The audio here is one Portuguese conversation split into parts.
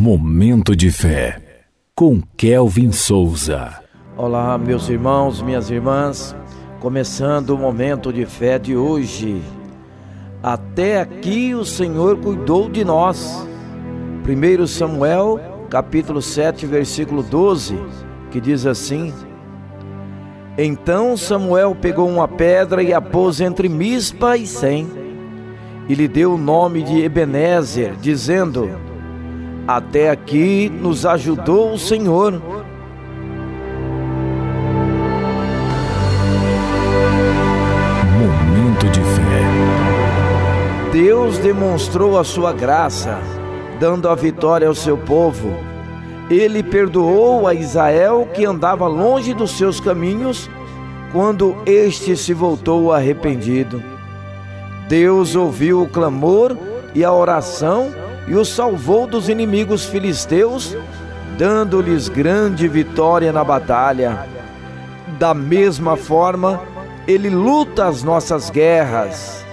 Momento de fé, com Kelvin Souza. Olá, meus irmãos, minhas irmãs, começando o momento de fé de hoje. Até aqui o Senhor cuidou de nós. 1 Samuel, capítulo 7, versículo 12, que diz assim: Então Samuel pegou uma pedra e a pôs entre Mispa e Sem, e lhe deu o nome de Ebenezer, dizendo: Até aqui nos ajudou o Senhor. Momento de fé. Deus demonstrou a sua graça, dando a vitória ao seu povo. Ele perdoou a Israel que andava longe dos seus caminhos, quando este se voltou arrependido. Deus ouviu o clamor e a oração e o salvou dos inimigos filisteus, dando-lhes grande vitória na batalha. Da mesma forma, ele luta as nossas guerras.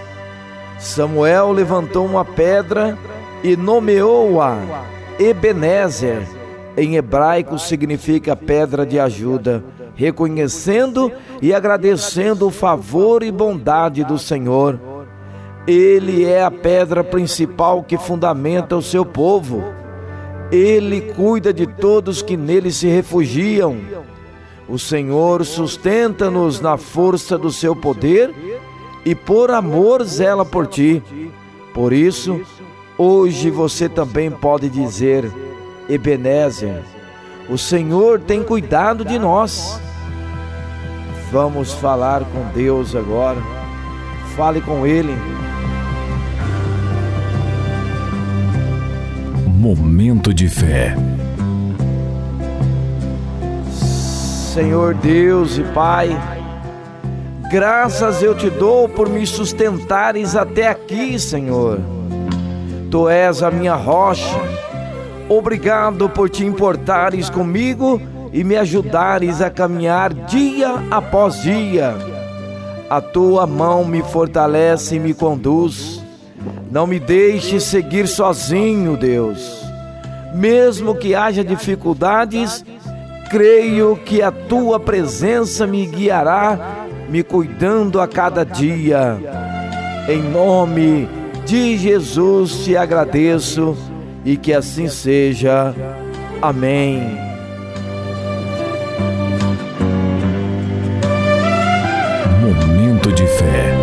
Samuel levantou uma pedra e nomeou-a Ebenezer. Em hebraico significa pedra de ajuda, reconhecendo e agradecendo o favor e bondade do Senhor. Ele é a pedra principal que fundamenta o seu povo. Ele cuida de todos que nele se refugiam. O Senhor sustenta-nos na força do seu poder e por amor zela por ti. Por isso, hoje você também pode dizer: Ebenezer, o Senhor tem cuidado de nós. Vamos falar com Deus agora. Fale com Ele. Momento de fé. Senhor Deus e Pai, graças eu te dou por me sustentares até aqui, Senhor. Tu és a minha rocha. Obrigado por te importares comigo e me ajudares a caminhar dia após dia. A tua mão me fortalece e me conduz. Não me deixe seguir sozinho, Deus. Mesmo que haja dificuldades, creio que a tua presença me guiará, me cuidando a cada dia. Em nome de Jesus te agradeço e que assim seja. Amém. Momento de fé.